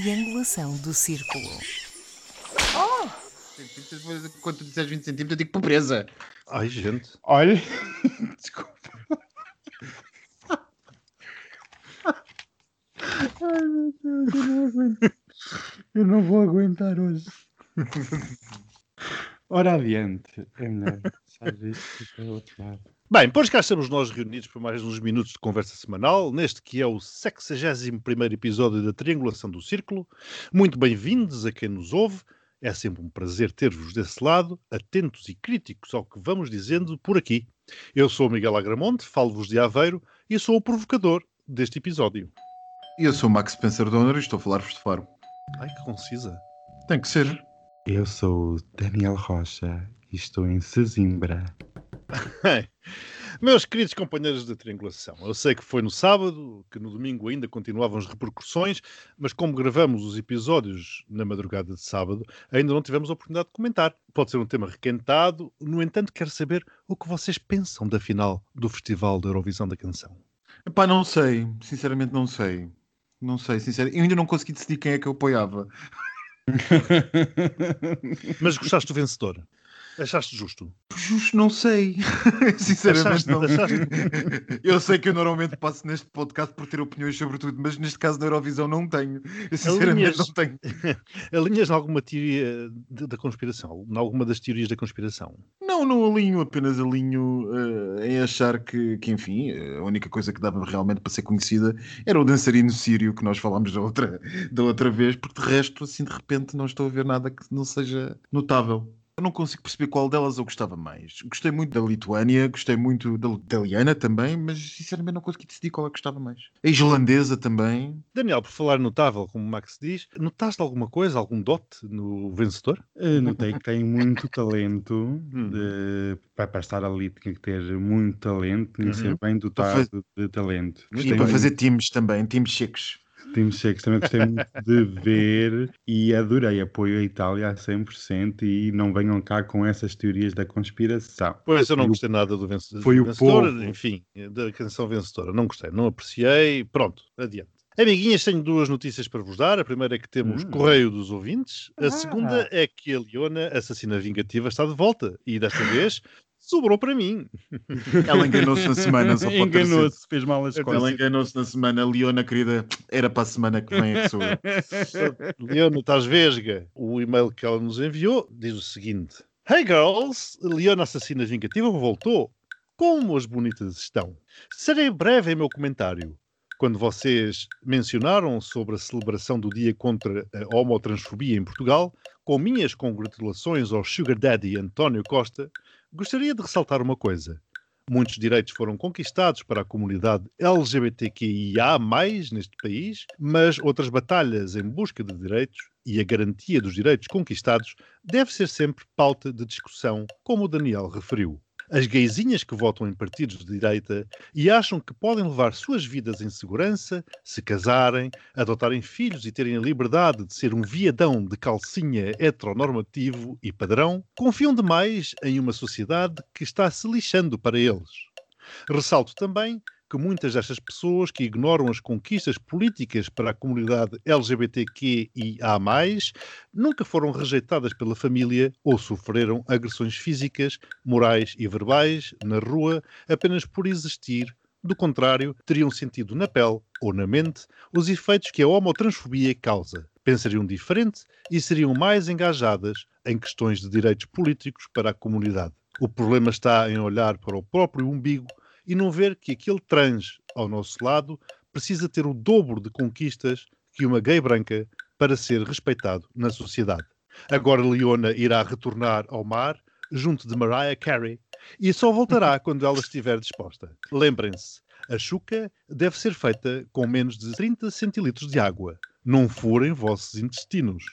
triangulação do círculo. Oh! Quando tu disseres 20 centímetros, eu digo pobreza. Ai, gente. Olha, desculpa. Ai meu Deus, eu não aguento. Eu não vou aguentar hoje. Ora adiante, é melhor. Sabes isto para o outro lado. Bem, pois cá estamos nós reunidos para mais uns minutos de conversa semanal, neste que é o 61 episódio da Triangulação do Círculo. Muito bem-vindos a quem nos ouve. É sempre um prazer ter-vos desse lado, atentos e críticos ao que vamos dizendo por aqui. Eu sou o Miguel Agramonte, falo-vos de Aveiro e sou o provocador deste episódio. E eu sou o Max Spencer Donner e estou a falar-vos de Faro. Ai, que concisa. Tem que ser. Eu sou o Daniel Rocha e estou em Sesimbra. Meus queridos companheiros da triangulação, eu sei que foi no sábado, que no domingo ainda continuavam as repercussões, mas como gravamos os episódios na madrugada de sábado, ainda não tivemos a oportunidade de comentar. Pode ser um tema requentado, no entanto, quero saber o que vocês pensam da final do Festival da Eurovisão da Canção. Epá, não sei. Sinceramente, não sei. Não sei, sinceramente. Eu ainda não consegui decidir quem é que eu apoiava. Mas gostaste do vencedor? Achaste justo? Justo, não sei. Sinceramente, Achaste- não. achaste- Eu sei que eu normalmente passo neste podcast por ter opiniões sobre tudo, mas neste caso da Eurovisão não tenho. Eu sinceramente Alinhas- não tenho. Alinhas em alguma teoria da conspiração? Em alguma das teorias da conspiração? Não, não alinho, apenas alinho eh, em achar que, que, enfim, a única coisa que dava realmente para ser conhecida era o dançarino sírio que nós falámos da outra, da outra vez, porque de resto, assim, de repente, não estou a ver nada que não seja notável. Eu não consigo perceber qual delas eu gostava mais. Gostei muito da Lituânia, gostei muito da italiana também, mas sinceramente não consegui decidir qual é que gostava mais. A islandesa também. Daniel, por falar notável, como o Max diz, notaste alguma coisa, algum dote no vencedor? Eu Notei que tem muito talento. Hum. de- para, para estar ali tinha que ter muito talento e ser Uhum. bem dotado de talento. E para fazer times também, times cheques. Temos cheques, também gostei muito de ver e adorei. Apoio a Itália a 100% e não venham cá com essas teorias da conspiração. Pois eu não Foi o- gostei nada do vencedor. foi o vencedor, povo. enfim, da canção vencedora. Não gostei, não apreciei. Pronto, adiante. Amiguinhas, tenho duas notícias para vos dar. A primeira é que temos Hum. correio dos ouvintes. A Ah. segunda é que a Leona, assassina vingativa, está de volta. E desta vez sobrou para mim. Ela enganou-se na semana, só pode ter sido. Enganou-se, fez mal as Ela coisas. enganou-se na semana. Leona, querida, era para a semana que vem é que eu. Leona, estás vesga? O e-mail que ela nos enviou diz o seguinte: Hey girls, Leona Assassina Vingativa voltou. Como as bonitas estão? Serei breve em meu comentário. Quando vocês mencionaram sobre a celebração do Dia contra a Homotransfobia em Portugal, com minhas congratulações ao Sugar Daddy António Costa, gostaria de ressaltar uma coisa. Muitos direitos foram conquistados para a comunidade LGBTQIA+, neste país, mas outras batalhas em busca de direitos e a garantia dos direitos conquistados deve ser sempre pauta de discussão, como o Daniel referiu. As gaysinhas que votam em partidos de direita e acham que podem levar suas vidas em segurança, se casarem, adotarem filhos e terem a liberdade de ser um viadão de calcinha heteronormativo e padrão, confiam demais em uma sociedade que está se lixando para eles. Ressalto também que muitas destas pessoas que ignoram as conquistas políticas para a comunidade LGBTQIA+, nunca foram rejeitadas pela família ou sofreram agressões físicas, morais e verbais na rua apenas por existir. Do contrário, teriam sentido na pele ou na mente os efeitos que a homotransfobia causa. Pensariam diferente e seriam mais engajadas em questões de direitos políticos para a comunidade. O problema está em olhar para o próprio umbigo e não ver que aquele trans ao nosso lado precisa ter o dobro de conquistas que uma gay branca para ser respeitado na sociedade. Agora Leona irá retornar ao mar junto de Mariah Carey e só voltará quando ela estiver disposta. Lembrem-se, a chuca deve ser feita com menos de 30 centilitros de água. Não furem vossos intestinos.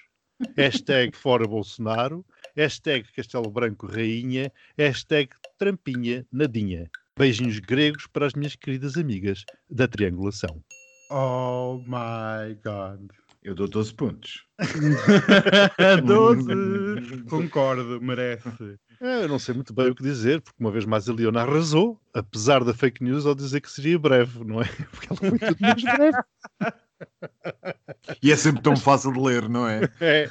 Hashtag fora Bolsonaro, hashtag Castelo Branco Rainha, hashtag Trampinha Nadinha. Beijinhos gregos para as minhas queridas amigas da triangulação. Oh my god. Eu dou 12 pontos. 12! Concordo, merece. É, Eu não sei muito bem o que dizer, porque uma vez mais a Leona arrasou, apesar da fake news ao dizer que seria breve, não é? Porque ela foi tudo menos breve. E é sempre tão fácil de ler, não é? É.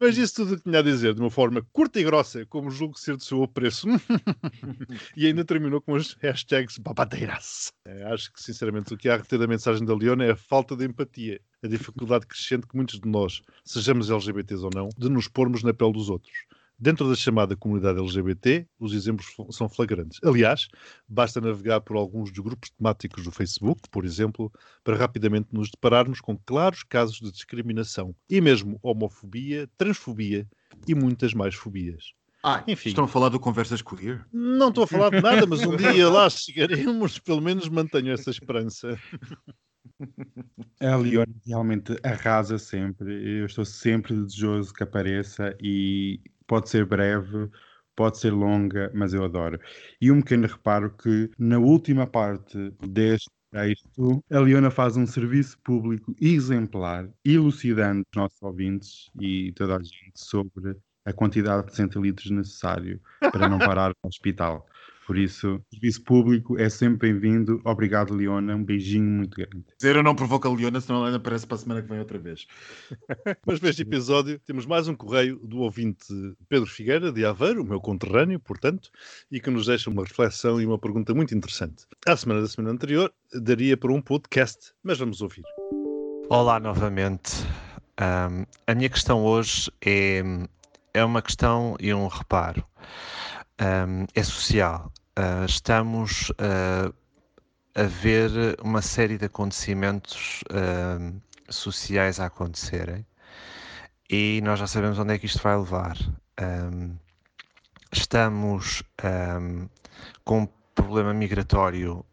Mas isso tudo tinha a dizer de uma forma curta e grossa, como julgo ser de seu apreço. e ainda terminou com os hashtags babadeiras. É, acho que, sinceramente, o que há a reter da mensagem da Leona é a falta de empatia, a dificuldade crescente que muitos de nós, sejamos LGBTs ou não, de nos pormos na pele dos outros. Dentro da chamada comunidade LGBT, os exemplos são flagrantes. Aliás, basta navegar por alguns dos grupos temáticos do Facebook, por exemplo, para rapidamente nos depararmos com claros casos de discriminação e mesmo homofobia, transfobia e muitas mais fobias. Ah, Enfim, estão a falar do Conversas Queer? Não estou a falar de nada, mas um dia lá chegaremos, pelo menos mantenho essa esperança. A Leona realmente arrasa sempre. Eu estou sempre desejoso que apareça e pode ser breve, pode ser longa, mas eu adoro. E um pequeno reparo que na última parte deste texto, a Leona faz um serviço público exemplar, elucidando os nossos ouvintes e toda a gente sobre a quantidade de centilitros necessário para não parar no hospital. Por isso, serviço público é sempre bem-vindo. Obrigado, Leona. Um beijinho muito grande. Dizer eu não provoco a Leona, senão ela ainda aparece para a semana que vem outra vez. Mas neste episódio temos mais um correio do ouvinte Pedro Figueira, de Aveiro, o meu conterrâneo, portanto, e que nos deixa uma reflexão e uma pergunta muito interessante. A semana da semana anterior daria para um podcast, mas vamos ouvir. Olá novamente. Um, a minha questão hoje é, é uma questão e um reparo um, é social. Uh, estamos uh, a ver uma série de acontecimentos uh, sociais a acontecerem e nós já sabemos onde é que isto vai levar. Um, estamos um, com um problema migratório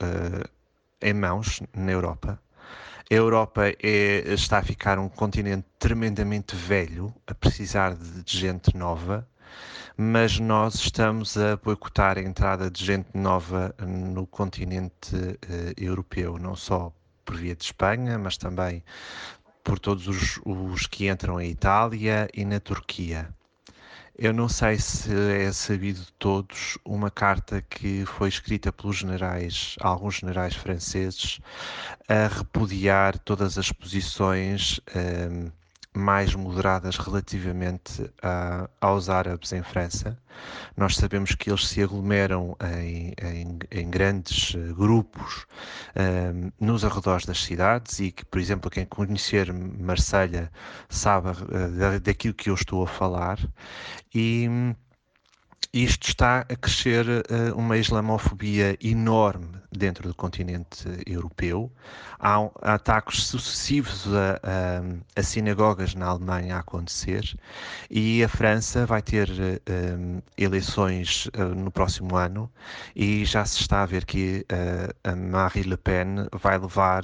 em mãos na Europa. A Europa é, está a ficar um continente tremendamente velho, a precisar de gente nova mas nós estamos a boicotar a entrada de gente nova no continente uh, europeu, não só por via de Espanha, mas também por todos os, os que entram em Itália e na Turquia. Eu não sei se é sabido de todos uma carta que foi escrita pelos generais, alguns generais franceses, a repudiar todas as posições um, eh, mais moderadas relativamente a, aos árabes em França. Nós sabemos que eles se aglomeram em, em, em grandes eh, grupos ehm, nos arredores das cidades e que, por exemplo, quem conhecer Marselha sabe uh, daquilo que eu estou a falar. E isto está a crescer uh, uma islamofobia enorme dentro do continente europeu. Há, há ataques sucessivos a, a, a, sinagogas na Alemanha a acontecer e a França vai ter uh, eleições uh, no próximo ano e já se está a ver que a Marie Le Pen vai levar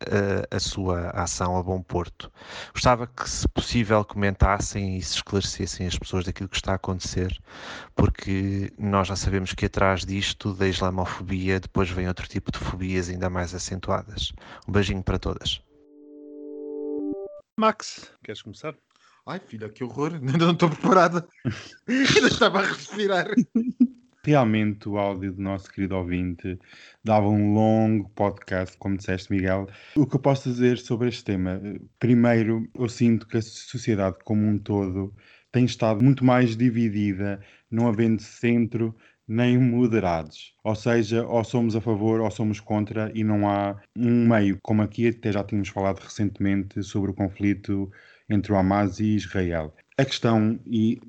a, a, sua ação a bom porto. Gostava que, se possível, comentassem e se esclarecessem as pessoas daquilo que está a acontecer, porque nós já sabemos que atrás disto, da islamofobia, depois vem outro tipo de fobias ainda mais acentuadas. Um beijinho para todas. Max, queres começar? Ai, filha, que horror! Ainda não estou preparada. Ainda estava a respirar. Realmente o áudio do nosso querido ouvinte dava um longo podcast, como disseste, Miguel. O que eu posso dizer sobre este tema? Primeiro, eu sinto que a sociedade como um todo tem estado muito mais dividida, não havendo centro nem moderados. Ou seja, ou somos a favor ou somos contra e não há um meio, como aqui até já tínhamos falado recentemente sobre o conflito entre o Hamas e Israel. A questão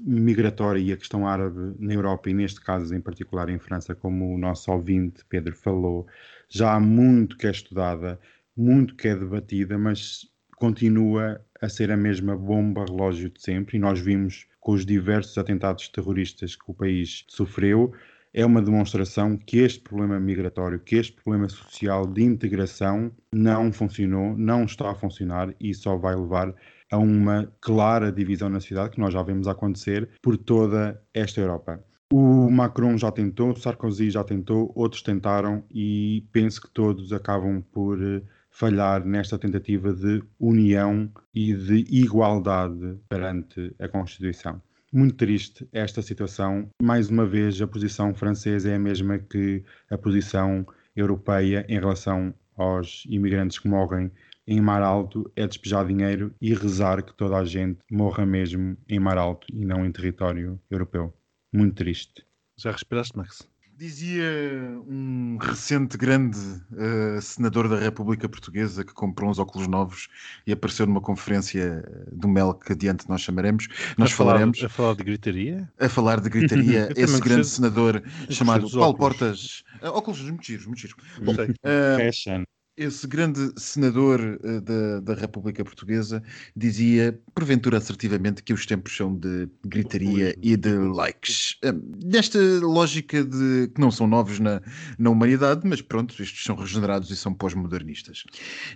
migratória e a questão árabe na Europa, e neste caso em particular em França, como o nosso ouvinte Pedro falou, já há muito que é estudada, muito que é debatida, mas continua a ser a mesma bomba relógio de sempre, e nós vimos com os diversos atentados terroristas que o país sofreu, é uma demonstração que este problema migratório, que este problema social de integração não funcionou, não está a funcionar e só vai levar a uma clara divisão na cidade, que nós já vemos acontecer por toda esta Europa. O Macron já tentou, Sarkozy já tentou, outros tentaram e penso que todos acabam por eh, falhar nesta tentativa de união e de igualdade perante a Constituição. Muito triste esta situação. Mais uma vez, a posição francesa é a mesma que a posição europeia em relação aos imigrantes que morrem em mar alto é despejar dinheiro e rezar que toda a gente morra mesmo em mar alto e não em território europeu. Muito triste. Já respiraste, Max? Dizia um recente grande uh, senador da República Portuguesa que comprou uns óculos novos e apareceu numa conferência do MEL que adiante nós chamaremos. Nós a falaremos. Falar, a falar de gritaria? A falar de gritaria. esse grande senador chamado Paulo óculos. Portas. Uh, óculos muito giros, muito giros. Bom, sei. Uh, Fashion. Esse grande senador uh, da, da República Portuguesa dizia, porventura assertivamente, que os tempos são de gritaria e de likes. Uh, nesta lógica de que não são novos na, na humanidade, mas pronto, estes são regenerados e são pós-modernistas.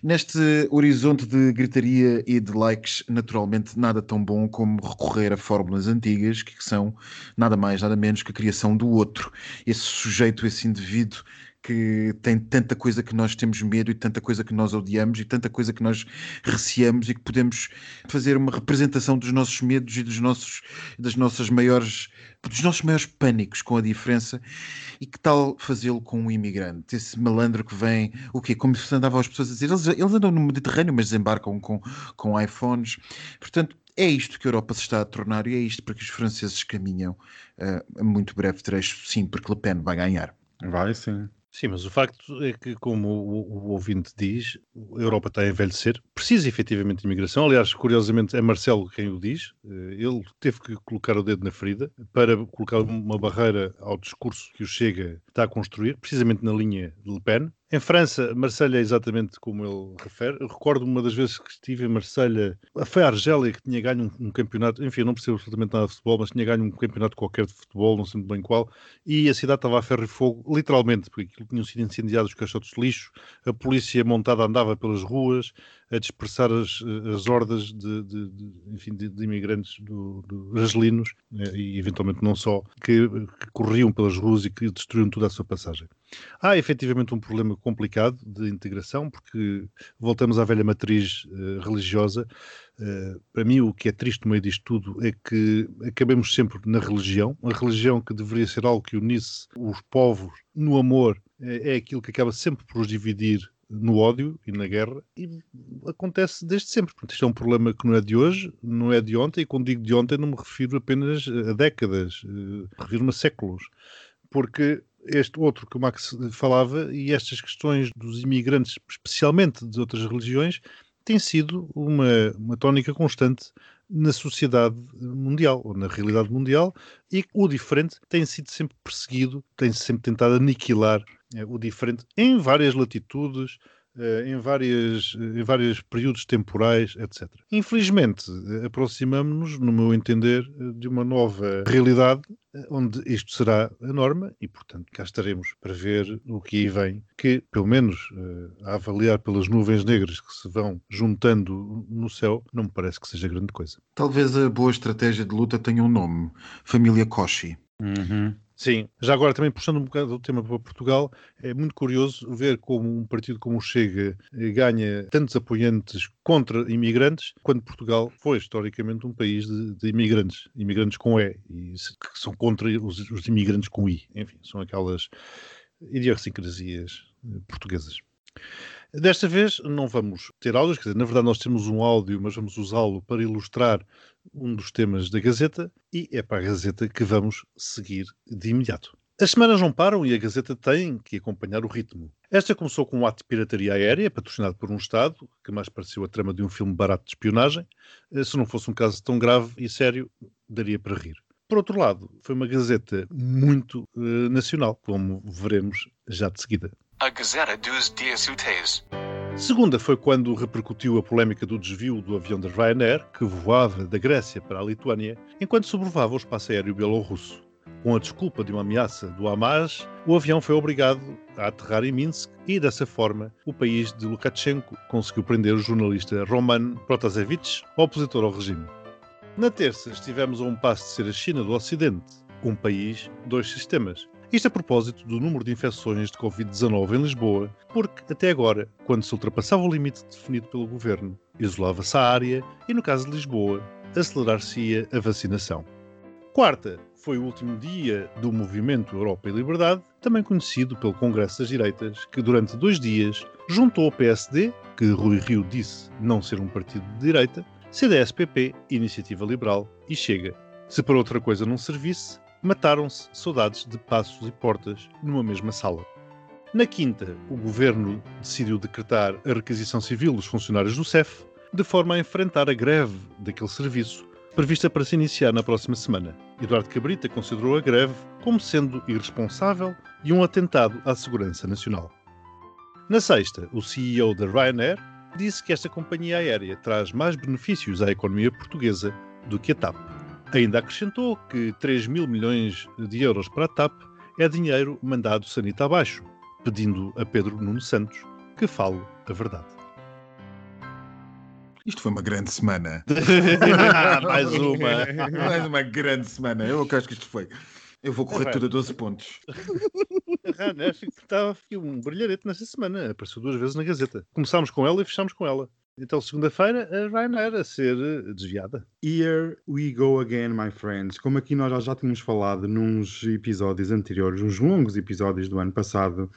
Neste horizonte de gritaria e de likes, naturalmente nada tão bom como recorrer a fórmulas antigas, que são nada mais, nada menos que a criação do outro. Esse sujeito, esse indivíduo que tem tanta coisa que nós temos medo e tanta coisa que nós odiamos e tanta coisa que nós receamos e que podemos fazer uma representação dos nossos medos e dos nossos, das nossas maiores, dos nossos maiores pânicos com a diferença e que tal fazê-lo com um imigrante, esse malandro que vem, o quê? Como se andava as pessoas a dizer, eles, eles andam no Mediterrâneo mas desembarcam com, com iPhones, portanto é isto que a Europa se está a tornar e é isto para que os franceses caminham uh, a muito breve trecho, sim, porque Le Pen vai ganhar. Vai sim. Sim, mas o facto é que, como o, o, ouvinte diz, a Europa está a envelhecer, precisa efetivamente de imigração. Aliás, curiosamente, é Marcelo quem o diz. Ele teve que colocar o dedo na ferida para colocar uma barreira ao discurso que o Chega está a construir, precisamente na linha de Le Pen. Em França, Marselha é exatamente como ele refere. Eu recordo uma das vezes que estive em Marselha, foi a Argélia que tinha ganho um, um, campeonato, enfim, não percebo absolutamente nada de futebol, mas tinha ganho um campeonato qualquer de futebol, não sei muito bem qual, e a cidade estava a ferro e fogo, literalmente, porque aquilo tinham sido incendiados os caixotes de lixo, a polícia montada andava pelas ruas a dispersar as, as hordas de, de, de enfim, de, de, imigrantes do, do argelinos, e eventualmente não só, que, que corriam pelas ruas e que destruíam toda a sua passagem. Há efetivamente um problema complicado de integração, porque voltamos à velha matriz uh, religiosa. Uh, para mim, o que é triste no meio disto tudo é que acabemos sempre na religião. A religião que deveria ser algo que unisse os povos no amor é aquilo que acaba sempre por os dividir no ódio e na guerra e acontece desde sempre. Portanto, isto é um problema que não é de hoje, não é de ontem, e quando digo de ontem não me refiro apenas a décadas, uh, refiro-me a séculos. Porque este outro que o Max falava e estas questões dos imigrantes, especialmente de outras religiões, tem sido uma, uma tónica constante na sociedade mundial, ou na realidade mundial, e o diferente tem sido sempre perseguido, tem -se sempre tentado aniquilar é, o diferente em várias latitudes, em, várias, em vários períodos temporais, etc. Infelizmente, aproximamos-nos, no meu entender, de uma nova realidade onde isto será a norma e, portanto, cá estaremos para ver o que aí vem, que, pelo menos a avaliar pelas nuvens negras que se vão juntando no céu, não me parece que seja grande coisa. Talvez a boa estratégia de luta tenha um nome: Família Koshi. Uhum. Sim, já agora também puxando um bocado do tema para Portugal, é muito curioso ver como um partido como o Chega ganha tantos apoiantes contra imigrantes, quando Portugal foi historicamente um país de, de imigrantes, imigrantes com E, e que são contra os, os imigrantes com I. Enfim, são aquelas idiosincrasias portuguesas. Desta vez não vamos ter áudios, quer dizer, na verdade nós temos um áudio, mas vamos usá-lo para ilustrar um dos temas da Gazeta e é para a Gazeta que vamos seguir de imediato. As semanas não param e a Gazeta tem que acompanhar o ritmo. Esta começou com um ato de pirataria aérea, patrocinado por um Estado, que mais pareceu a trama de um filme barato de espionagem. Se não fosse um caso tão grave e sério, daria para rir. Por outro lado, foi uma Gazeta muito uh, nacional, como veremos já de seguida. A Gazeta dos Dias. Segunda foi quando repercutiu a polémica do desvio do avião da Ryanair, que voava da Grécia para a Lituânia, enquanto sobrevoava o espaço aéreo bielorrusso. Com a desculpa de uma ameaça do Hamas, o avião foi obrigado a aterrar em Minsk e, dessa forma, o país de Lukashenko conseguiu prender o jornalista Roman Protasevich, opositor ao regime. Na terça, estivemos a um passo de ser a China do Ocidente, um país, dois sistemas, isto a propósito do número de infecções de Covid-19 em Lisboa, porque até agora, quando se ultrapassava o limite definido pelo governo, isolava-se a área e, no caso de Lisboa, acelerar-se-ia a vacinação. Quarta, foi o último dia do Movimento Europa e Liberdade, também conhecido pelo Congresso das Direitas, que durante dois dias juntou o PSD, que Rui Rio disse não ser um partido de direita, CDS-PP, Iniciativa Liberal e Chega. Se para outra coisa não servisse, mataram-se saudades de passos e portas numa mesma sala. Na quinta, o governo decidiu decretar a requisição civil dos funcionários do CEF, de forma a enfrentar a greve daquele serviço, prevista para se iniciar na próxima semana. Eduardo Cabrita considerou a greve como sendo irresponsável e um atentado à segurança nacional. Na sexta, o CEO da Ryanair disse que esta companhia aérea traz mais benefícios à economia portuguesa do que a TAP. Ainda acrescentou que 3 mil milhões de euros para a TAP é dinheiro mandado sanita abaixo, pedindo a Pedro Nuno Santos que fale a verdade. Isto foi uma grande semana. Mais uma. Mais uma grande semana. Eu acho que isto foi. Eu vou correr tudo a 12 pontos. Estava um brilharete nesta semana. Apareceu duas vezes na Gazeta. Começámos com ela e fechámos com ela. Então, segunda-feira, a Ryanair a ser eh, desviada. Here we go again, my friends. Como aqui nós já, tínhamos falado nos episódios anteriores, uns longos episódios do ano passado,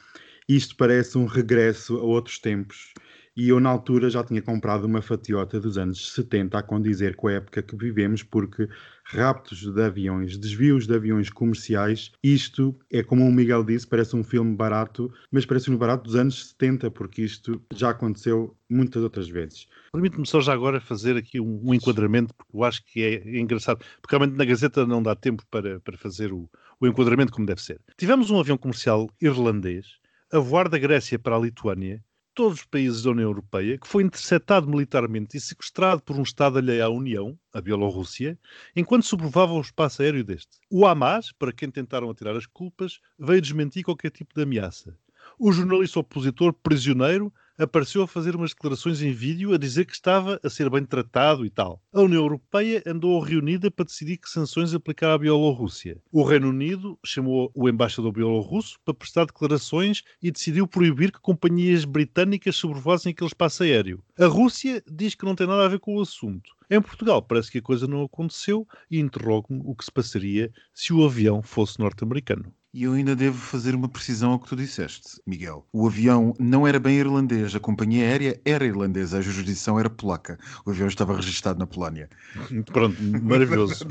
isto parece um regresso a outros tempos. E eu, na altura, já tinha comprado uma fatiota dos anos 70 a condizer com a época que vivemos, porque raptos de aviões, desvios de aviões comerciais, isto é como o Miguel disse, parece um filme barato, mas parece um barato dos anos 70, porque isto já aconteceu muitas outras vezes. Permite-me só já agora fazer aqui um, um enquadramento, porque eu acho que é engraçado. Porque realmente na Gazeta não dá tempo para, para fazer o, o enquadramento como deve ser. Tivemos um avião comercial irlandês a voar da Grécia para a Lituânia, todos os países da União Europeia, que foi interceptado militarmente e sequestrado por um Estado alheio à União, a Bielorrússia, enquanto sobrevoava o espaço aéreo deste. O Hamas, para quem tentaram atirar as culpas, veio desmentir qualquer tipo de ameaça. O jornalista opositor prisioneiro apareceu a fazer umas declarações em vídeo a dizer que estava a ser bem tratado e tal. A União Europeia andou reunida para decidir que sanções aplicar à Bielorrússia. O Reino Unido chamou o embaixador bielorrusso para prestar declarações e decidiu proibir que companhias britânicas sobrevoassem aquele espaço aéreo. A Rússia diz que não tem nada a ver com o assunto. Em Portugal parece que a coisa não aconteceu e interrogo-me o que se passaria se o avião fosse norte-americano. E eu ainda devo fazer uma precisão ao que tu disseste, Miguel. O avião não era bem irlandês, a companhia aérea era irlandesa, a jurisdição era polaca. O avião estava registado na Polónia. Pronto, maravilhoso.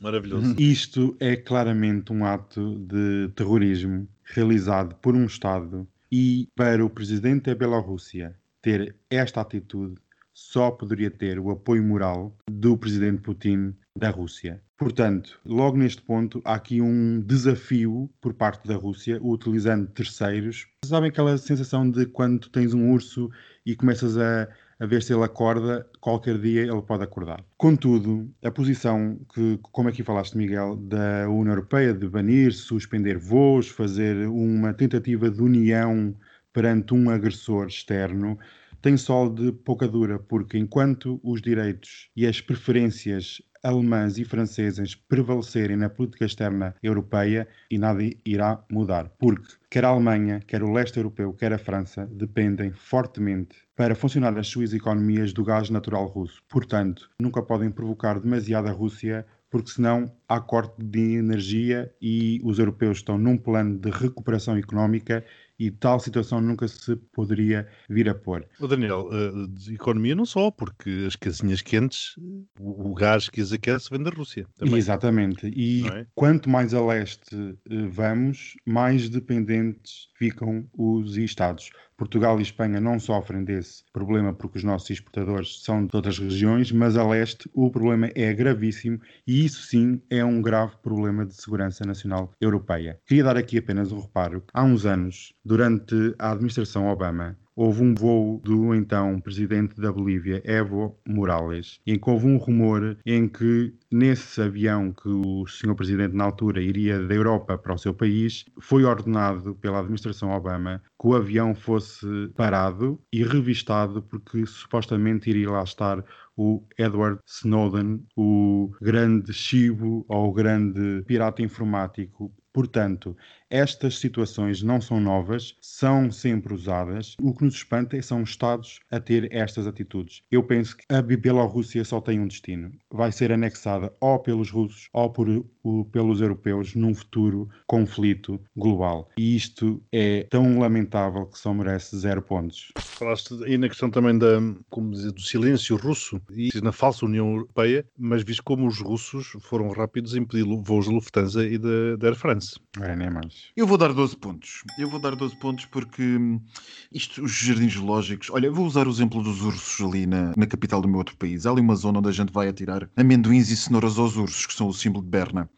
Maravilhoso. Isto é claramente um ato de terrorismo realizado por um Estado e para o presidente da Bielorrússia ter esta atitude só poderia ter o apoio moral do presidente Putin da Rússia. Portanto, logo neste ponto, há aqui um desafio por parte da Rússia, utilizando terceiros. Sabem aquela sensação de quando tens um urso e começas a, a ver se ele acorda, qualquer dia ele pode acordar. Contudo, a posição que, como aqui falaste, Miguel, da União Europeia de banir, suspender voos, fazer uma tentativa de união perante um agressor externo, tem sol de pouca dura, porque enquanto os direitos e as preferências alemãs e francesas prevalecerem na política externa europeia e nada irá mudar, porque quer a Alemanha, quer o leste europeu, quer a França dependem fortemente para funcionar as suas economias do gás natural russo. Portanto, nunca podem provocar demasiado a Rússia porque senão há corte de energia e os europeus estão num plano de recuperação económica e tal situação nunca se poderia vir a pôr. O Daniel, eh, de economia não só, porque as casinhas quentes, o, gás que as aquece vem da Rússia. Também. Exatamente. E é? quanto mais a leste eh, vamos, mais dependentes ficam os Estados. Portugal e Espanha não sofrem desse problema porque os nossos exportadores são de outras regiões, mas a leste o problema é gravíssimo e isso sim é um grave problema de segurança nacional europeia. Queria dar aqui apenas um reparo. Há uns anos, durante a administração Obama, houve um voo do então presidente da Bolívia, Evo Morales, em que houve um rumor em que nesse avião que o senhor presidente na altura iria da Europa para o seu país, foi ordenado pela administração Obama que o avião fosse parado e revistado porque supostamente iria lá estar o Edward Snowden, o grande chivo ou o grande pirata informático. Portanto, estas situações não são novas, são sempre usadas. O que nos espanta é são Estados a ter estas atitudes. Eu penso que a Bielorrússia só tem um destino. Vai ser anexada ou pelos russos ou por, o, pelos europeus num futuro conflito global. E isto é tão lamentável que só merece zero pontos. Falaste aí na questão também da, como dizer, do silêncio russo e na falsa União Europeia, mas visto como os russos foram rápidos em impedir voos da Lufthansa e da, da Air France. É, nem mais. Eu vou dar 12 pontos. Eu vou dar 12 pontos porque hum, isto, os jardins lógicos. Olha, vou usar o exemplo dos ursos ali na, na capital do meu outro país. Há ali uma zona onde a gente vai atirar amendoins e cenouras aos ursos, que são o símbolo de Berna.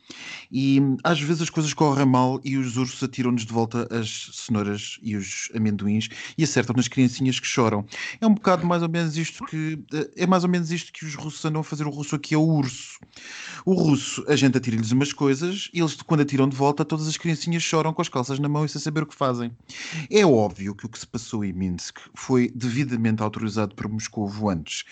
E hum, às vezes as coisas correm mal e os ursos atiram-nos de volta as cenouras e os amendoins e acertam nas criancinhas que choram. É um bocado mais ou menos isto que. eh, É mais ou menos isto que os russos andam a fazer. O russo aqui é o urso. O russo, a gente atira-lhes umas coisas e eles, quando atiram de volta, todas as criancinhas choram com as calças na mão e sem saber o que fazem. É óbvio que o que se passou em Minsk foi devidamente autorizado por Moscou antes.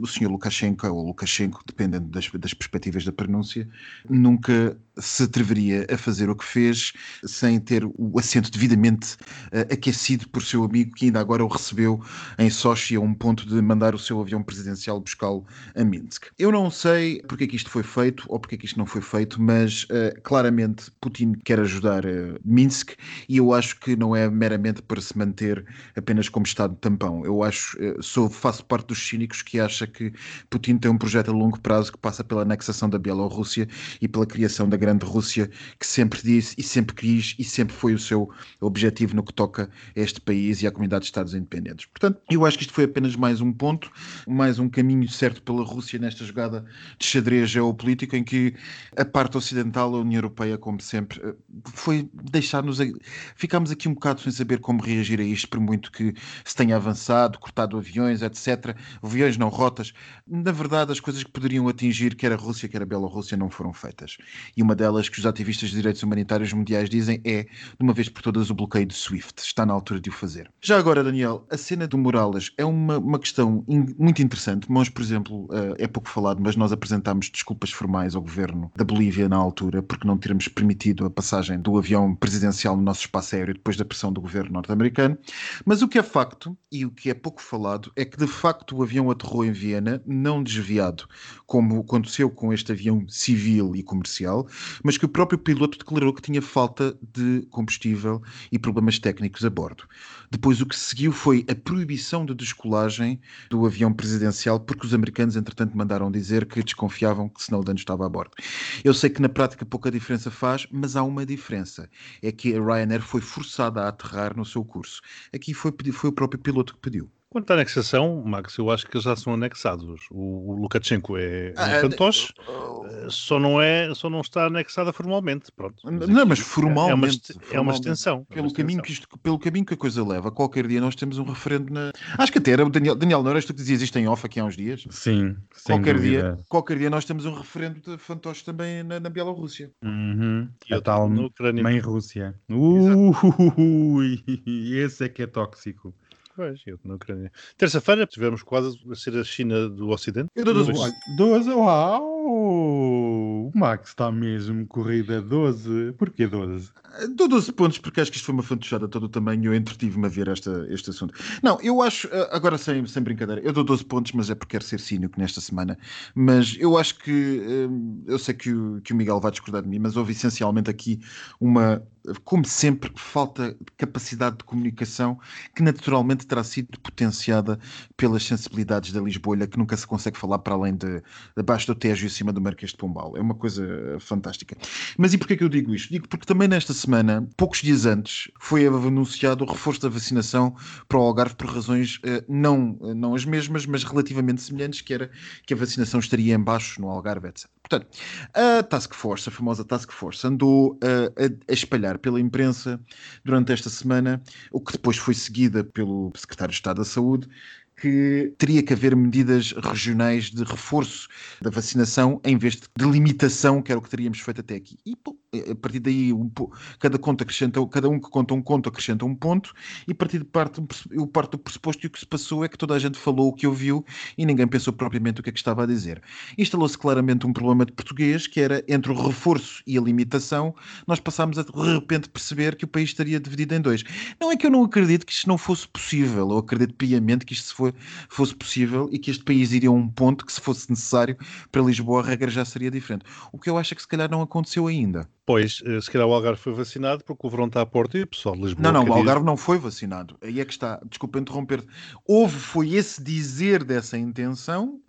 O senhor Lukashenko, ou Lukashenko, dependendo das, das perspectivas da pronúncia, nunca se atreveria a fazer o que fez sem ter o assento devidamente eh, aquecido por seu amigo que ainda agora o recebeu em Sochi a um ponto de mandar o seu avião presidencial buscá-lo a Minsk. Eu não sei porque é que isto foi feito ou porque é que isto não foi feito, mas eh, claramente Putin quer ajudar eh, Minsk e eu acho que não é meramente para se manter apenas como Estado tampão. Eu acho, eh, sou, faço parte dos cínicos que acha que Putin tem um projeto a longo prazo que passa pela anexação da Bielorrússia e pela criação da grande Rússia, que sempre disse e sempre quis e sempre foi o seu objetivo no que toca a este país e à comunidade de Estados independentes. Portanto, eu acho que isto foi apenas mais um ponto, mais um caminho certo pela Rússia nesta jogada de xadrez geopolítico em que a parte ocidental, a União Europeia, como sempre, eh, foi deixar-nos. a- Ficámos aqui um bocado sem saber como reagir a isto, por muito que se tenha avançado, cortado aviões, etc. Aviões não rotas. Na verdade, as coisas que poderiam atingir quer a Rússia, quer a Bielorrússia não foram feitas. E uma delas que os ativistas de direitos humanitários mundiais dizem é, de uma vez por todas, o bloqueio de SWIFT. Está na altura de o fazer. Já agora, Daniel, a cena do Morales é uma, uma questão in- muito interessante. Nós, por exemplo, eh, é pouco falado, mas nós apresentámos desculpas formais ao governo da Bolívia na altura porque não termos permitido a passagem do avião presidencial no nosso espaço aéreo depois da pressão do governo norte-americano. Mas o que é facto, e o que é pouco falado, é que de facto o avião aterrou em Viena, não desviado, como aconteceu com este avião civil e comercial, mas que o próprio piloto declarou que tinha falta de combustível e problemas técnicos a bordo. Depois o que seguiu foi a proibição de descolagem do avião presidencial, porque os americanos, entretanto, mandaram dizer que desconfiavam que Snowden estava a bordo. Eu sei que na prática pouca diferença faz, mas há uma diferença. É que a Ryanair foi forçada a aterrar no seu curso. Aqui foi, foi o próprio piloto que pediu. Quanto à anexação, Max, eu acho que eles já são anexados. O, o Lukashenko é Ah, um é, fantoche, eh, só não, é, só não está anexada formalmente. Pronto. Não, mas aqui formalmente, É uma, est- é uma formalmente. extensão. é uma Pelo caminho, extensão. que isto, pelo caminho que a coisa leva, qualquer dia nós temos um referendo na. Acho que até era o Daniel, Daniel não eras tu que dizias isto em off aqui há uns dias? Sim, sem Qualquer dúvida. dia, qualquer dia nós temos um referendo de fantoches também na, na Bielorrússia. Uhum. E A outro tal mãe Rússia. Ui, esse é que é tóxico. Pois, e outro na Ucrânia. Terça-feira tivemos quase a ser a China do Ocidente. Eu dou 12 Dois. pontos. 12, uau! O Max está mesmo corrida 12. Porquê 12? Dou 12 pontos porque acho que isto foi uma fantochada todo o tamanho e eu entretive-me a ver esta, este assunto. Não, eu acho, eh, agora sem, sem brincadeira, eu dou 12 pontos, mas é porque quero ser cínico nesta semana. Mas eu acho que, eh, eu sei que o, que o Miguel vai discordar de mim, mas houve essencialmente aqui uma, como sempre, falta de capacidade de comunicação que naturalmente terá sido potenciada pelas sensibilidades da Lisboa, que nunca se consegue falar para além de, abaixo do Tejo e acima do Marquês de Pombal. É uma coisa fantástica. Mas e porquê que eu digo isto? Digo porque também nesta semana, poucos dias antes, foi anunciado o reforço da vacinação para o Algarve por razões eh, não, eh, não as mesmas, mas relativamente semelhantes, que era que a vacinação estaria em baixo no Algarve, etc. Portanto, a Task Force, a famosa Task Force, andou eh, a, a espalhar pela imprensa durante esta semana, o que depois foi seguida pelo Secretário de Estado da Saúde, que teria que haver medidas regionais de reforço da vacinação em vez de limitação, que era o que teríamos feito até aqui. E pô, a partir daí um, cada conta acrescenta, cada um que conta um conto acrescenta um ponto, e a partir de parte, eu parto do pressuposto que o que se passou é que toda a gente falou o que ouviu e ninguém pensou propriamente o que é que estava a dizer. Instalou-se claramente um problema de português, que era entre o reforço e a limitação, nós passámos a de repente perceber que o país estaria dividido em dois. Não é que eu não acredito que isto não fosse possível, eu acredito piamente que isto fosse possível e que este país iria a um ponto que, se fosse necessário, para Lisboa a regra já seria diferente. O que eu acho é que se calhar não aconteceu ainda. Pois, eh, se calhar o Algarve foi vacinado porque o verão está à porta e o pessoal de Lisboa. Não, não, o Algarve não foi vacinado. Aí é que está. Desculpa interromper. Houve, foi esse dizer dessa intenção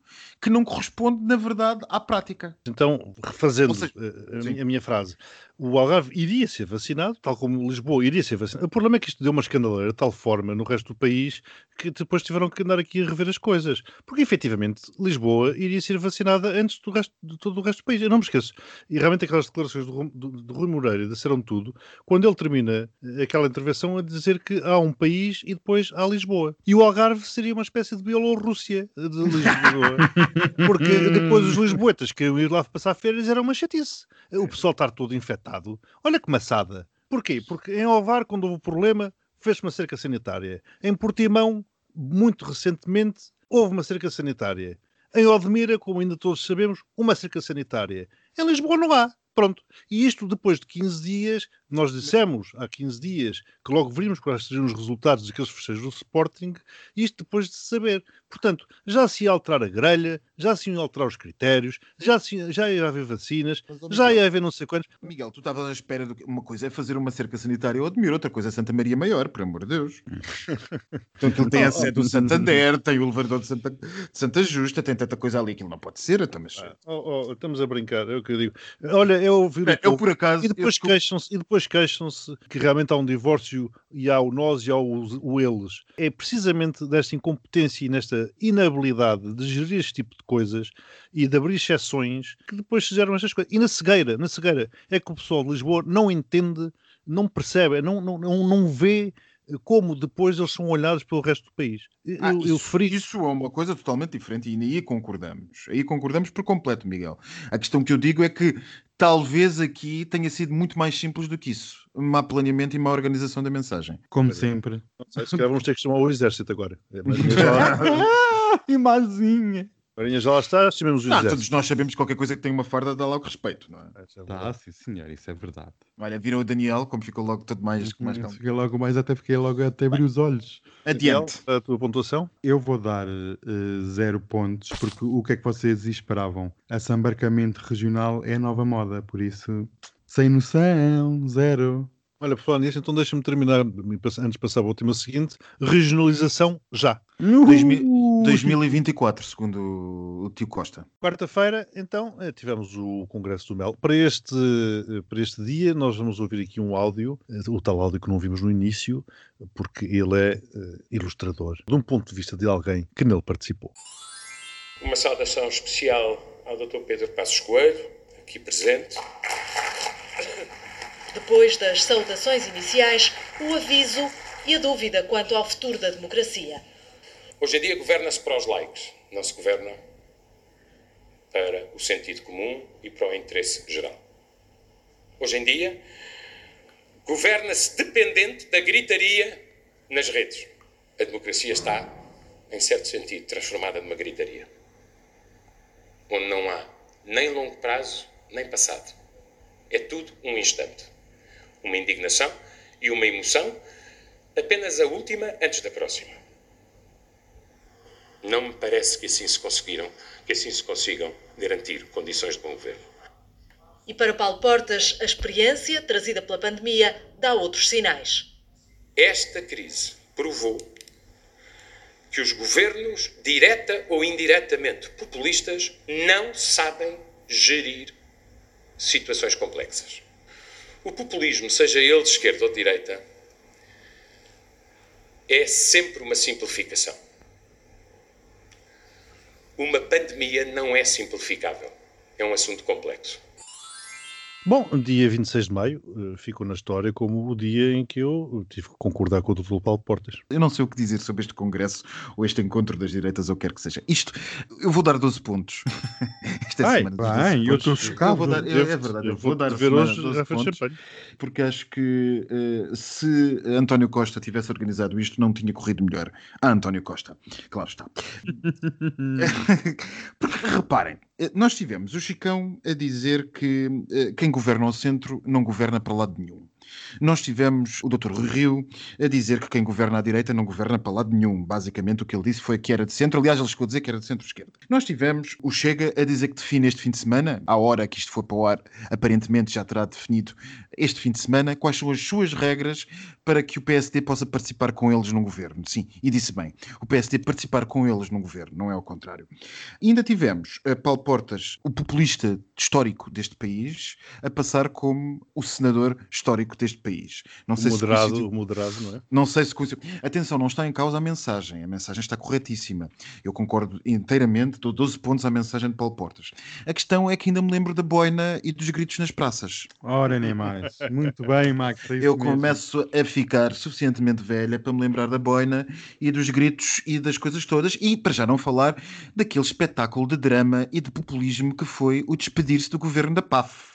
que não corresponde, na verdade, à prática. Então, refazendo seja, eh, a, a, minha frase, o Algarve iria ser vacinado, tal como Lisboa iria ser vacinado. O problema é que isto deu uma escandaleira de tal forma no resto do país que depois tiveram que andar aqui a rever as coisas. Porque efetivamente Lisboa iria ser vacinada antes do resto, de todo o resto do país. Eu não me esqueço. E realmente aquelas declarações do, do, do Rui Moreira disseram tudo, quando ele termina aquela intervenção a dizer que há um país e depois há Lisboa. E o Algarve seria uma espécie de Bielorrússia de Lisboa. porque depois os lisboetas que iam ir lá passar férias era uma chatice. O pessoal estar todo infectado Olha que maçada. Porquê? Porque em Ovar, quando houve problema, fez uma cerca sanitária. Em Portimão, muito recentemente, houve uma cerca sanitária. Em Odmira, como ainda todos sabemos, uma cerca sanitária. Em Lisboa não há. Pronto. E isto depois de 15 dias, nós dissemos há 15 dias que logo veríamos quais seriam os resultados daqueles fecheiros do Sporting, isto depois de saber. Portanto, já se ia alterar a grelha, já se iam alterar os critérios, já, se, já ia haver vacinas, já ia haver não sei quantos. Miguel, tu estavas à espera de uma coisa é fazer uma cerca sanitária ou admiro, outra coisa é Santa Maria Maior, por amor de Deus. então aquilo tem a sede do Santander, tem o elevador de Santa, de Santa Justa, tem tanta coisa ali que não pode ser, então, mas... Ah, oh, oh, estamos a brincar, é o que eu digo. Olha, eu ouvi. É, eu por acaso. E depois eu... queixam-se, e depois queixam-se que realmente há um divórcio e há o nós e há o, eles. É precisamente desta incompetência e nesta inabilidade de gerir este tipo de coisas e de abrir exceções que depois se geram estas coisas. E na cegueira, na cegueira, é que o pessoal de Lisboa não entende, não percebe, não, não, não, não vê como depois eles são olhados pelo resto do país. Ah, eu, isso, fri... isso, é uma coisa totalmente diferente e aí concordamos. Aí concordamos por completo, Miguel. A questão que eu digo é que talvez aqui tenha sido muito mais simples do que isso. Má planeamento e má organização da mensagem. Como é. sempre. Não sei, se calhar vamos ter que chamar o exército agora. É, mas, Imazinha. Marinha já lá está, chamemos o não, Todos nós sabemos que qualquer coisa que tem uma farda dá logo respeito, não é? é tá, sim senhor, isso é verdade. Olha, viram o Daniel, como ficou logo todo mais, mais calmo. Fiquei logo mais, até fiquei logo até abrir os olhos. Adiante. a tua pontuação? Eu vou dar uh, zero pontos, porque o que é que vocês esperavam? Esse embarcamento regional é nova moda, por isso, sem noção, zero. Olha, por falar nisso, então deixa-me terminar, antes de passar para o último seguinte, regionalização já. Uhul. 2024, segundo o tio Costa. Quarta-feira, então, eh, tivemos o Congresso do Mel. Para este, eh, para este dia, nós vamos ouvir aqui um áudio, eh, o tal áudio que não vimos no início, porque ele é ilustrador, de um ponto de vista de alguém que nele participou. Uma saudação especial ao Dr. Pedro Passos Coelho, aqui presente. Depois das saudações iniciais, o aviso e a dúvida quanto ao futuro da democracia. Hoje em dia governa-se para os likes, não se governa para o sentido comum e para o interesse geral. Hoje em dia governa-se dependente da gritaria nas redes. A democracia está, em certo sentido, transformada numa gritaria, onde não há nem longo prazo nem passado. É tudo um instante uma indignação e uma emoção, apenas a última antes da próxima. Não me parece que assim se conseguiram, que assim se consigam garantir condições de bom governo. E para Paulo Portas, a experiência trazida pela pandemia dá outros sinais. Esta crise provou que os governos, direta ou indiretamente populistas, não sabem gerir situações complexas. O populismo, seja ele de esquerda ou de direita, é sempre uma simplificação. Uma pandemia não é simplificável. É um assunto complexo. Bom, dia 26 de maio eh, ficou na história como o dia em que eu tive que concordar com o Dr. Paulo Portas. Eu não sei o que dizer sobre este congresso ou este encontro das direitas ou quer que seja. Isto, eu vou dar 12 pontos. Esta Ai, semana bem, 12 eu estou chocado. Eu vou dar, é, é verdade, eu, eu vou vou dar ver hoje 12 garrafa de pontos, champanhe. porque acho que eh, se António Costa tivesse organizado isto, não tinha corrido melhor. Ah, António Costa, claro está. porque reparem, nós tivemos o Chicão a dizer que eh, quem governa ao centro não governa para lado nenhum. Nós tivemos o Dr. Rio a dizer que quem governa à direita não governa para lado nenhum. Basicamente o que ele disse foi que era de centro. Aliás, ele chegou a dizer que era de centro-esquerda. Nós tivemos o Chega a dizer que define este fim de semana, à hora que isto for para o ar, aparentemente já terá definido este fim de semana, quais são as suas regras para que o PSD possa participar com eles no governo. Sim, e disse bem, o PSD participar com eles no governo, não é ao contrário. E ainda tivemos a Paulo Portas, o populista histórico deste país, a passar como o senador histórico deste país. Não O sei se moderado, coincidiu- o moderado, não é? não sei se coincidiu. Atenção, não está em causa a mensagem. A mensagem está corretíssima. Eu concordo inteiramente, dou 12 pontos à mensagem de Paulo Portas. A questão é que ainda me lembro da boina e dos gritos nas praças. Ora, nem mais. Muito bem, Max. é Eu mesmo. começo a ficar suficientemente velha para me lembrar da boina e dos gritos e das coisas todas, e para já não falar daquele espetáculo de drama e de populismo que foi o despedir-se do governo da PAF.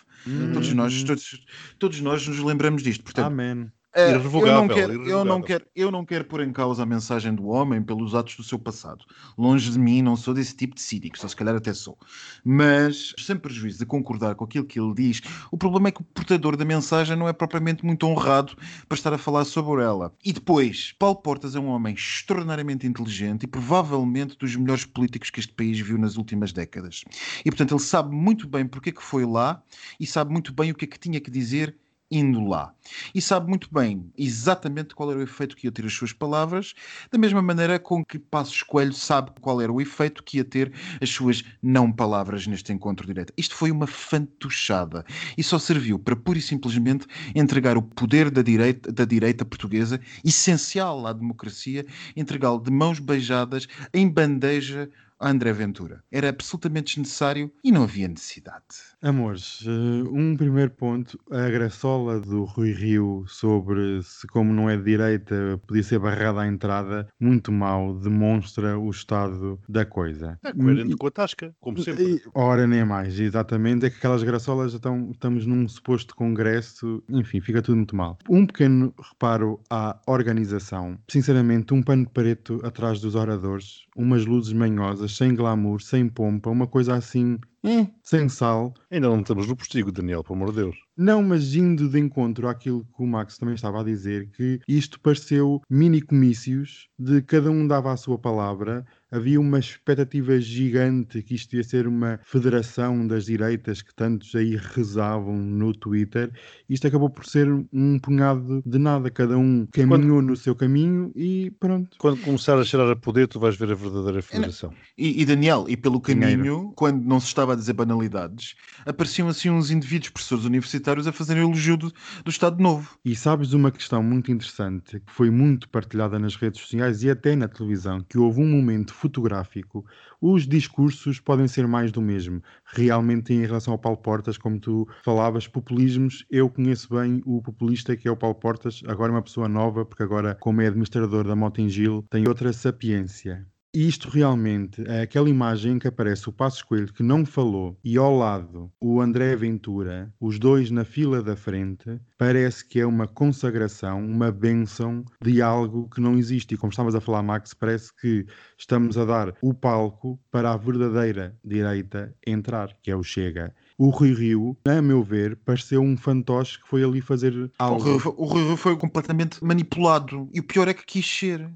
Todos, nós, todos, todos nós nos lembramos disto. Portanto, Amém. Eh, Irrevogável, eu, não quero, eu, não irrevogável. quero, eu não quero pôr em causa a mensagem do homem pelos atos do seu passado. Longe de mim, não sou desse tipo de cínico, só se calhar até sou. Mas, sem prejuízo de concordar com aquilo que ele diz, o problema é que o portador da mensagem não é propriamente muito honrado para estar a falar sobre ela. E depois, Paulo Portas é um homem extraordinariamente inteligente e provavelmente dos melhores políticos que este país viu nas últimas décadas. E, portanto, ele sabe muito bem porque é que foi lá e sabe muito bem o que é que tinha que dizer indo lá. E sabe muito bem exatamente qual era o efeito que ia ter as suas palavras, da mesma maneira com que Passos Coelho sabe qual era o efeito que ia ter as suas não palavras neste encontro direto. Isto foi uma fantochada e só serviu para pura e simplesmente entregar o poder da direita, da direita portuguesa, essencial à democracia, entregá-lo de mãos beijadas em bandeja a André Ventura. Era absolutamente desnecessário e não havia necessidade. Amores, eh, um primeiro ponto, a graçola do Rui Rio sobre se como não é de direita podia ser barrada à entrada, muito mal, demonstra o estado da coisa. É coerente com a tasca, como sempre. E- Ora, nem mais, exatamente. É que aquelas graçolas já estão, estamos num suposto congresso, enfim, fica tudo muito mal. Um pequeno reparo à organização. Sinceramente, um pano preto atrás dos oradores, umas luzes manhosas, sem glamour, sem pompa, uma coisa assim, eh, sem sal. Ainda não estamos no postigo, Daniel, pelo amor de Deus. Não, mas indo de encontro àquilo que o Max também estava a dizer, que isto pareceu mini comícios, de cada um dava a sua palavra, havia uma expectativa gigante que isto ia ser uma federação das direitas que tantos aí rezavam no Twitter. Isto acabou por ser um punhado de nada, cada um caminhou no seu caminho e pronto. Quando começar a cheirar a poder, tu vais ver a verdadeira federação. E, e, Daniel, e pelo caminho, Dinheiro. quando não se estava a dizer banalidades, apareciam assim uns indivíduos, professores universitários, a fazerem elogio do, do Estado Novo. E sabes uma questão muito interessante que foi muito partilhada nas redes sociais e até na televisão, que houve um momento fotográfico. Os discursos podem ser mais do mesmo. Realmente, em relação ao Paulo Portas, como tu falavas, populismos, eu conheço bem o populista que é o Paulo Portas, agora é uma pessoa nova, porque agora, como é administrador da Motengil, tem outra sapiência. E Isto realmente é aquela imagem em que aparece o Passos Coelho que não falou e ao lado o André Ventura, os dois na fila da frente, parece que é uma consagração, uma bênção de algo que não existe. E como estavas a falar, Max, parece que estamos a dar o palco para a verdadeira direita entrar, que é o Chega. O Rui Rio, a meu ver, pareceu um fantoche que foi ali fazer O algo. Rui, o Rui Rio foi completamente manipulado. E o pior é que quis ser.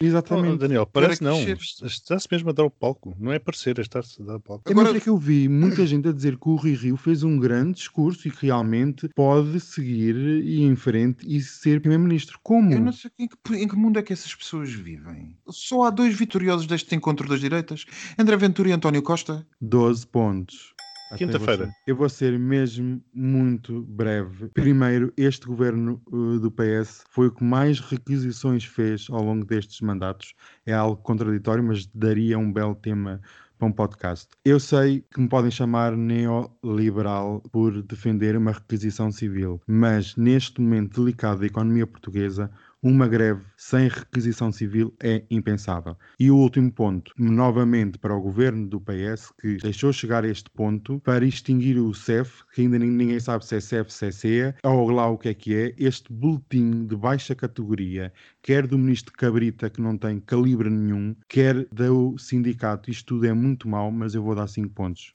Oh, Exatamente. Daniel, Pior é parece que não. Está-se mesmo a dar o palco. Não é parecer, é estar-se a dar o palco. É, Agora- é que eu vi muita gente a dizer que o Rui Rio fez um grande discurso e que realmente pode seguir e em frente e ser primeiro-ministro. Como? Eu não sei em que, em que mundo é que essas pessoas vivem. Só há dois vitoriosos deste encontro das direitas: André Ventura e António Costa. 12 pontos. Até Quinta-feira. você. Eu vou ser mesmo muito breve. Primeiro, este governo uh, do PS foi o que mais requisições fez ao longo destes mandatos. É algo contraditório, mas daria um belo tema para um podcast. Eu sei que me podem chamar neoliberal por defender uma requisição civil, mas neste momento delicado da economia portuguesa, uma greve sem requisição civil é impensável. E o último ponto, novamente para o governo do PS, que deixou chegar este ponto para extinguir o CEF, que ainda ninguém sabe se é CEF, se é CEA, ou lá o que é que é, este boletim de baixa categoria, quer do ministro Cabrita, que não tem calibre nenhum, quer do sindicato. Isto tudo é muito mau, mas eu vou dar 5 pontos.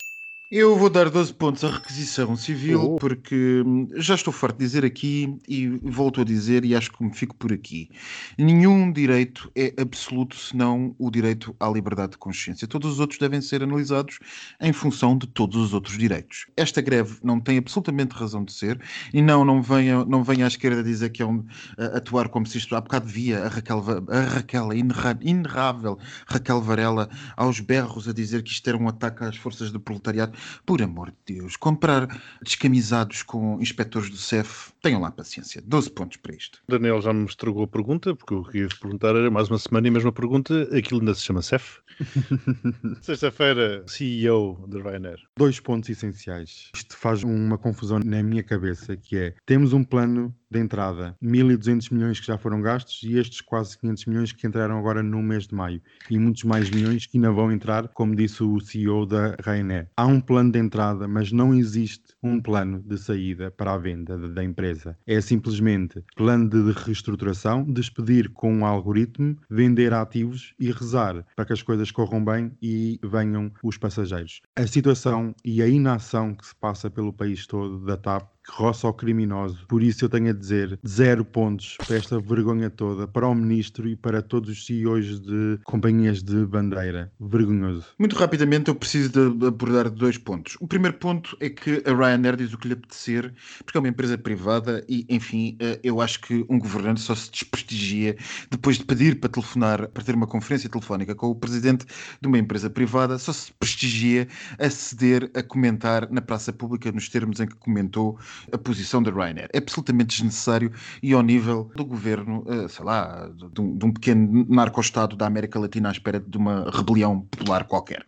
Eu vou dar 12 pontos à requisição civil, Oh. porque hum, já estou farto de dizer aqui e volto a dizer, e acho que me fico por aqui. Nenhum direito é absoluto senão o direito à liberdade de consciência. Todos os outros devem ser analisados em função de todos os outros direitos. Esta greve não tem absolutamente razão de ser, e não, não venha, não venha à esquerda dizer que é um, a- atuar como se isto há bocado via a Raquel, a Raquel, a inerra- inerrável Raquel Varela, aos berros a dizer que isto era um ataque às forças do proletariado. Por amor de Deus, comprar descamisados com inspectores do CEF, tenham lá paciência. 12 pontos para isto. O Daniel já me estragou a pergunta, porque o que eu ia perguntar era mais uma semana e a mesma pergunta. Aquilo ainda se chama CEF. Sexta-feira, CEO da Ryanair. Dois pontos essenciais. Isto faz uma confusão na minha cabeça, que é, temos um plano de entrada, 1.200 milhões que já foram gastos e estes quase 500 milhões que entraram agora no mês de maio e muitos mais milhões que ainda vão entrar, como disse o CEO da Ryanair. Há um plano de entrada, mas não existe um plano de saída para a venda da- da empresa. É simplesmente plano de reestruturação, despedir com um algoritmo, vender ativos e rezar para que as coisas corram bem e venham os passageiros. A situação e a inação que se passa pelo país todo da TAP que roça ao criminoso. Por isso eu tenho a dizer zero pontos para esta vergonha toda, para o ministro e para todos os CEOs de companhias de bandeira. Vergonhoso. Muito rapidamente, eu preciso de abordar dois pontos. O primeiro ponto é que a Ryanair diz o que lhe apetecer, porque é uma empresa privada e, enfim, eh, eu acho que um governante só se desprestigia depois de pedir para telefonar, para ter uma conferência telefónica com o presidente de uma empresa privada, só se prestigia a ceder a comentar na praça pública nos termos em que comentou a posição da Ryanair. É absolutamente desnecessário e ao nível do governo, eh, sei lá, de um, de um pequeno narco-estado da América Latina à espera de uma rebelião popular qualquer.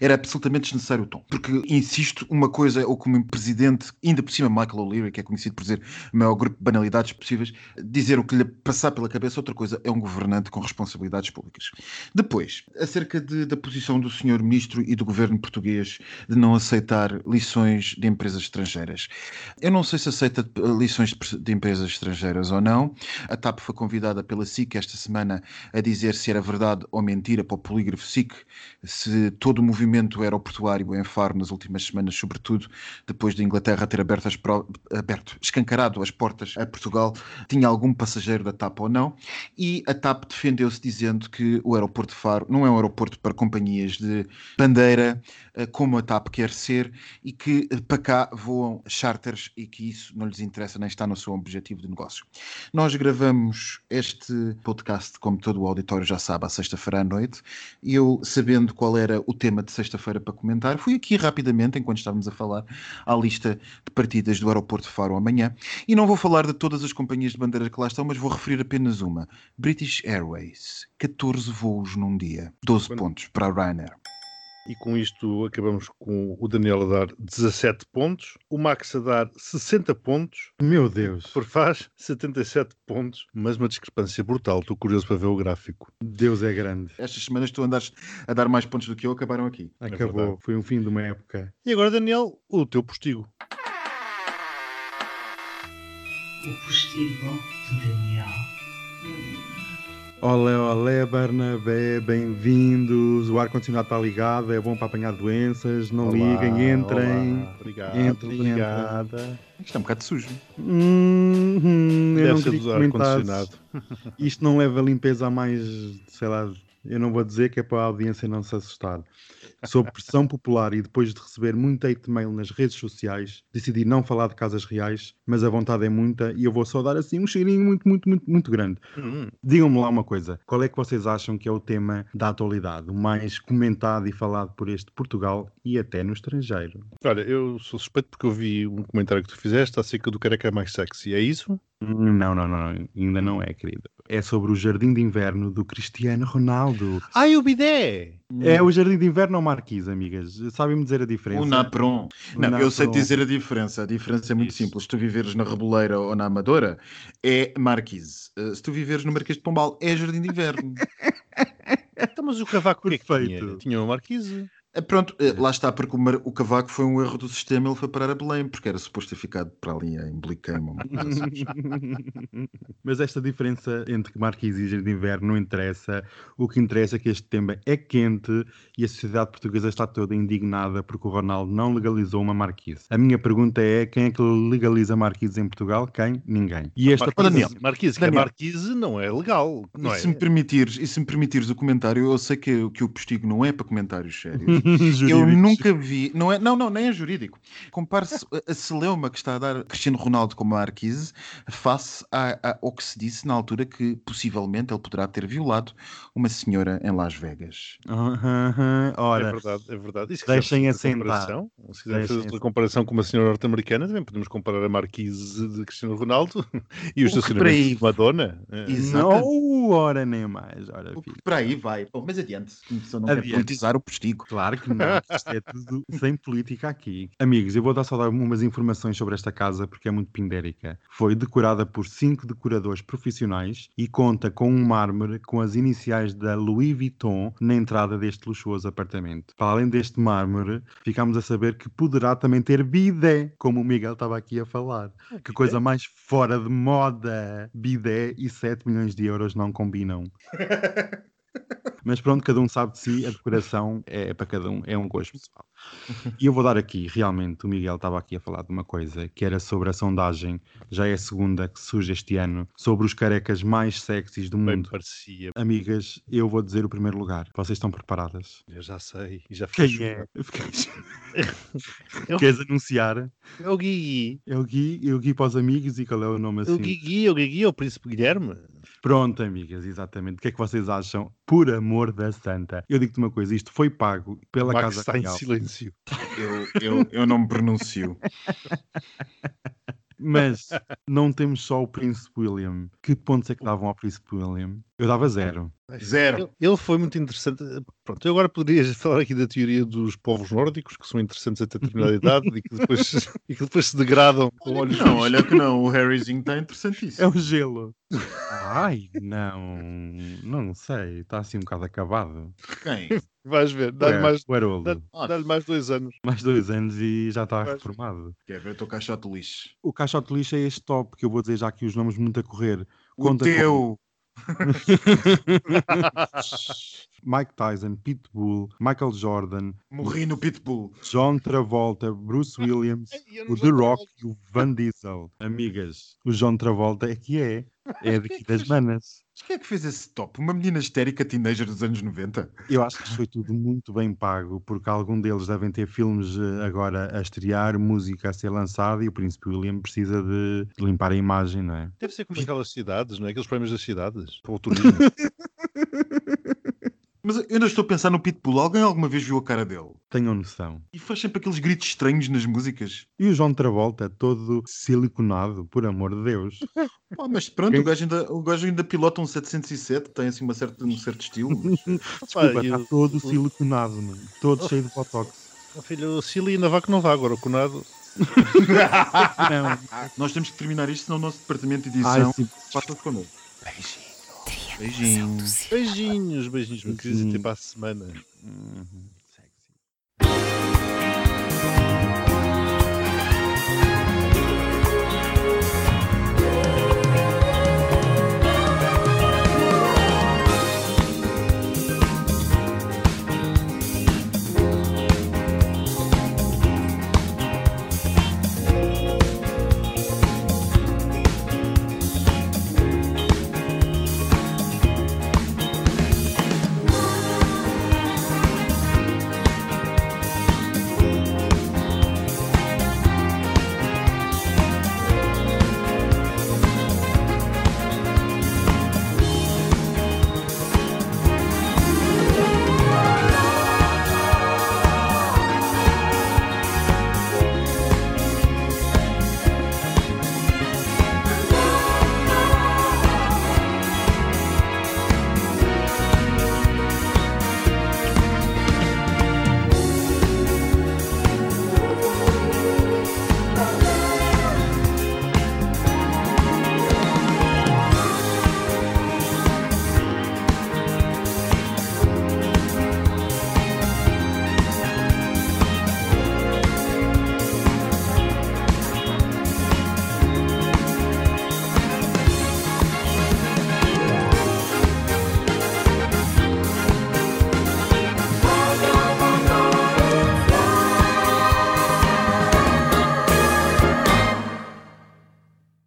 Era absolutamente desnecessário o tom. Porque, insisto, uma coisa é o como um presidente, ainda por cima Michael O'Leary, que é conhecido por dizer o maior grupo de banalidades possíveis, dizer o que lhe passar pela cabeça, outra coisa é um governante com responsabilidades públicas. Depois, acerca de- da posição do senhor ministro e do governo português de não aceitar lições de empresas estrangeiras. Eu não sei se aceita eh, lições de, de empresas estrangeiras ou não. A TAP foi convidada pela SIC esta semana a dizer se era verdade ou mentira para o polígrafo SIC, se todo o movimento aeroportuário em Faro nas últimas semanas, sobretudo depois da Inglaterra ter aberto, as aberto, escancarado as portas a Portugal, tinha algum passageiro da TAP ou não. E a TAP defendeu-se dizendo que o aeroporto de Faro não é um aeroporto para companhias de bandeira, eh, como a TAP quer ser, e que eh, para cá voam charters e que isso não lhes interessa nem está no seu objetivo de negócio. Nós gravamos este podcast, como todo o auditório já sabe, à sexta-feira à noite, e eu, sabendo qual era o tema de sexta-feira para comentar, fui aqui rapidamente, enquanto estávamos a falar, à lista de partidas do aeroporto de Faro amanhã, e não vou falar de todas as companhias de bandeira que lá estão, mas vou referir apenas uma. British Airways, 14 voos num dia, 12 Quando- pontos para a Ryanair. E com isto acabamos com o Daniel a dar 17 pontos, o Max a dar 60 pontos, Meu Deus. por faz 77 pontos, mas uma discrepância brutal. Estou curioso para ver o gráfico. Deus é grande. Estas semanas tu andares a dar mais pontos do que eu, acabaram aqui. Acabou. verdade. Foi um fim de uma época. E agora, Daniel, o teu postigo. O postigo de Daniel. Olé, olé, Barnabé, bem-vindos. O ar-condicionado está ligado, é bom para apanhar doenças. Não Olá, liguem, entrem. olá. Obrigado, Entrem, obrigada. Isto é um bocado sujo. Hum, hum, eu Deve não ser ar-condicionado. Isto não leva a limpeza a mais, sei lá, eu não vou dizer que é para a audiência não se assustar. Sob pressão popular e depois de receber muito hate mail nas redes sociais, decidi não falar de casas reais, mas a vontade é muita e eu vou só dar assim um cheirinho muito, muito, muito, muito grande. Hum, Digam-me lá uma coisa, qual é que vocês acham que é o tema da atualidade, o mais comentado e falado por este Portugal e até no estrangeiro? Olha, eu sou suspeito porque eu vi um comentário que tu fizeste acerca do careca mais sexy. É isso? Não, não, não, não, ainda não é, querido. É sobre o Jardim de Inverno do Cristiano Ronaldo. Ai, o bidé! É o Jardim de Inverno ou Marquise, amigas? Sabem-me dizer a diferença? O Napron. O Não, eu sei Napron. dizer a diferença. A diferença é muito Isso. simples. Se tu viveres na Reboleira ou na Amadora, é Marquise. Uh, Se tu viveres no Marquês de Pombal, é Jardim de Inverno. Então, mas o cavaco o é Perfeito. tinha? Tinha uma marquise. Uh, Pronto, uh, lá está, porque o, mar- o cavaco foi um erro do sistema, ele foi parar a Belém, porque era suposto ter ficado para ali em Bliqueima. uma coisa assim. Mas esta diferença entre Marquise e de Inverno não interessa. O que interessa é que este tema é quente e a sociedade portuguesa está toda indignada porque o Ronaldo não legalizou uma Marquise. A minha pergunta é: quem é que legaliza Marquise em Portugal? Quem? Ninguém. E esta Marquise, Daniel. marquise, que é Daniel. marquise não é legal. Não E é? se me permitires, e se me permitires o comentário, eu sei que, que o postigo não é para comentários sérios. Eu nunca vi, não, é, não, não, nem é jurídico. Compare-se a- celeuma que está a dar Cristiano Ronaldo como Marquise face a- a- ao que se disse na altura que possivelmente ele poderá ter violado uma senhora em Las Vegas. Aham, É Ora, verdade, é verdade. E se deixem assentar. comparação, Se quisermos Deixem fazer outra comparação com uma senhora norte-americana, também podemos comparar a Marquise de Cristiano Ronaldo e os para estacionamentos de Madonna. É. Exato. não, ora nem mais. Ora, O. Por aí vai. Bom, mas adiante. Se não quer Adiante. politizar o postigo. Claro que não, que isto é tudo sem política aqui. Amigos, eu vou dar só dar umas informações sobre esta casa porque é muito pindérica. Foi decorada por cinco decoradores profissionais e conta com um mármore com as iniciais da Louis Vuitton na entrada deste luxuoso apartamento. Para além deste mármore, ficámos a saber que poderá também ter bidé, como o Miguel estava aqui a falar. Que coisa mais fora de moda! Bidé e 7 milhões de euros não combinam. Mas pronto, cada um sabe de si, a decoração é para cada um, é um gosto pessoal. E eu vou dar aqui, realmente, o Miguel estava aqui a falar de uma coisa que era sobre a sondagem, já é a segunda que surge este ano, sobre os carecas mais sexys do Bem mundo. parecia. Amigas, eu vou dizer o primeiro lugar. Vocês estão preparadas? Eu já sei. E já fiquei Quem é? Eu- Queres anunciar? É o Guigui. É o Gui, é o Gui para os amigos e qual é o nome assim? O Guigui, o Guigui é o Príncipe Guilherme. Pronto, amigas, exatamente. O que é que vocês acham? Por amor da santa. Eu digo-te uma coisa, isto foi pago pela Max Casa está em Real. silêncio. Eu, eu, eu não me pronuncio. Mas não temos só o Príncipe William. Que pontos é que davam ao Príncipe William? Eu dava zero. Zero. Ele- Ele foi muito interessante. Pronto, eu agora poderia falar aqui da teoria dos povos nórdicos, que são interessantes até determinada idade e que depois, e que depois se degradam com Olha olhos não, olha que não. O Harryzinho está É interessantíssimo. o gelo. Ai, não. Não sei. Está assim um bocado acabado. Quem? Vais ver, dá-lhe mais, o dá- dá-lhe mais dois anos. Mais dois anos e já está Vais. reformado. Quer ver o teu caixote de lixo? O caixote de lixo é este top, que eu vou dizer já aqui os nomes muito a correr. O Conta com- teu. Mike Tyson, Pitbull, Michael Jordan, Morri no Pitbull. John Travolta, Bruce Williams, o The Rock e o Van Diesel. Amigas, o John Travolta é que é. É daqui das manas. Mas quem é que fez esse top? Uma menina histérica teenager dos anos 90? Eu acho que isto foi tudo muito bem pago, porque algum deles devem ter filmes eh, agora a estrear, música a ser lançada e o Príncipe William precisa de de limpar a imagem, não é? Deve ser como aquelas cidades, não é? Aqueles prémios das cidades para o turismo. Mas eu ainda estou a pensar no Pitbull. Alguém alguma vez viu a cara dele? Tenham noção. E faz sempre aqueles gritos estranhos nas músicas. E o John Travolta, todo siliconado, por amor de Deus. Pá, mas pronto, Quem- o gajo, ainda, o gajo ainda pilota um 707, tem assim uma certa, um certo estilo. mas- Desculpa, está todo o- siliconado, mano. todo cheio de botox. O filho, o Silly ainda vá que não vá agora, o Conado. Não. Nós temos que terminar isto, senão o nosso departamento de edição passa-se connosco. Beijinho. Beijinhos. Beijinhos, beijinhos, meu querido. Até para a semana. Uhum.